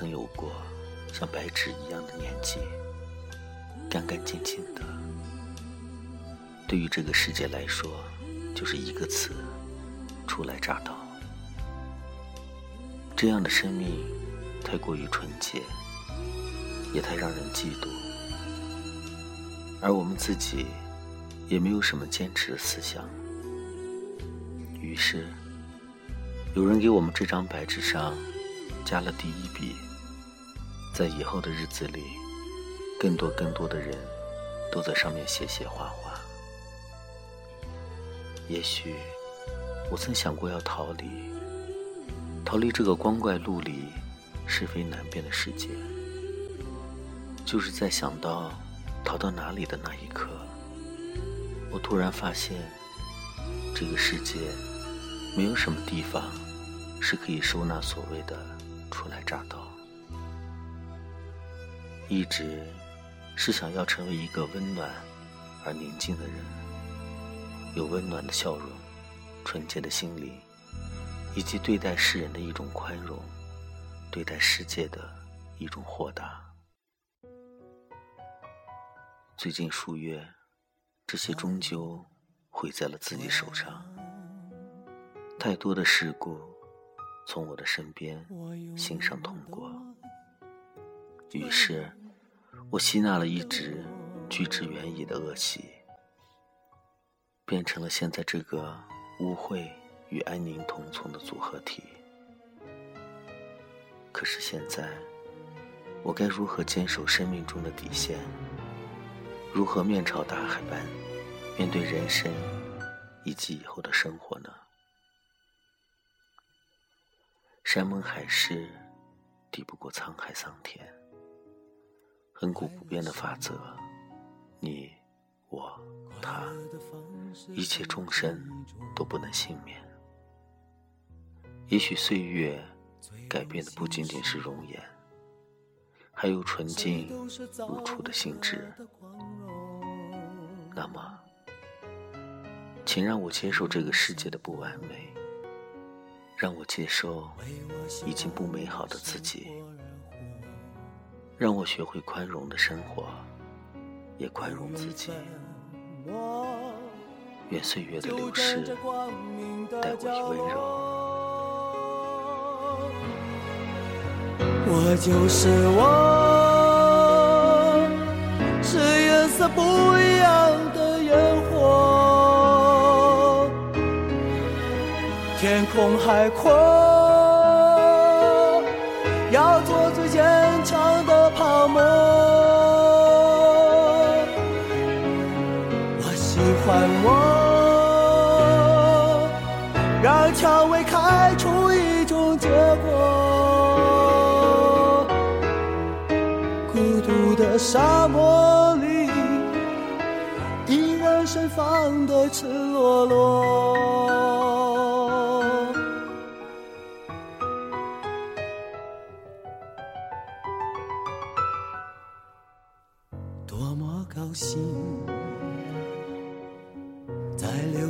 曾有过像白纸一样的年纪，干干净净的。对于这个世界来说，就是一个词：初来乍到。这样的生命太过于纯洁，也太让人嫉妒。而我们自己也没有什么坚持的思想，于是有人给我们这张白纸上加了第一笔，在以后的日子里，更多更多的人都在上面写写画画。也许我曾想过要逃离，逃离这个光怪陆离、是非难辨的世界，就是在想到。逃到哪里的那一刻，我突然发现，这个世界没有什么地方是可以收纳所谓的初来乍到。一直是想要成为一个温暖而宁静的人，有温暖的笑容、纯洁的心灵，以及对待世人的一种宽容，对待世界的一种豁达。最近数月，这些终究毁在了自己手上。太多的事故从我的身边心上通过，于是我吸纳了一直拒之远矣的恶习，变成了现在这个污秽与安宁同从的组合体。可是现在，我该如何坚守生命中的底线？如何面朝大海般面对人生以及以后的生活呢？山盟海誓抵不过沧海桑田，恒古不变的法则，你、我、他，一切众生都不能幸免。也许岁月改变的不仅仅是容颜，还有纯净如初的心智。那么，请让我接受这个世界的不完美，让我接受已经不美好的自己，让我学会宽容的生活，也宽容自己。愿岁月的流逝带我以温柔。我就是我，是颜色不一样的烟火。天空海阔，让蔷薇开出一种结果。孤独的沙漠里，依然盛放的赤裸裸。多么高兴，在流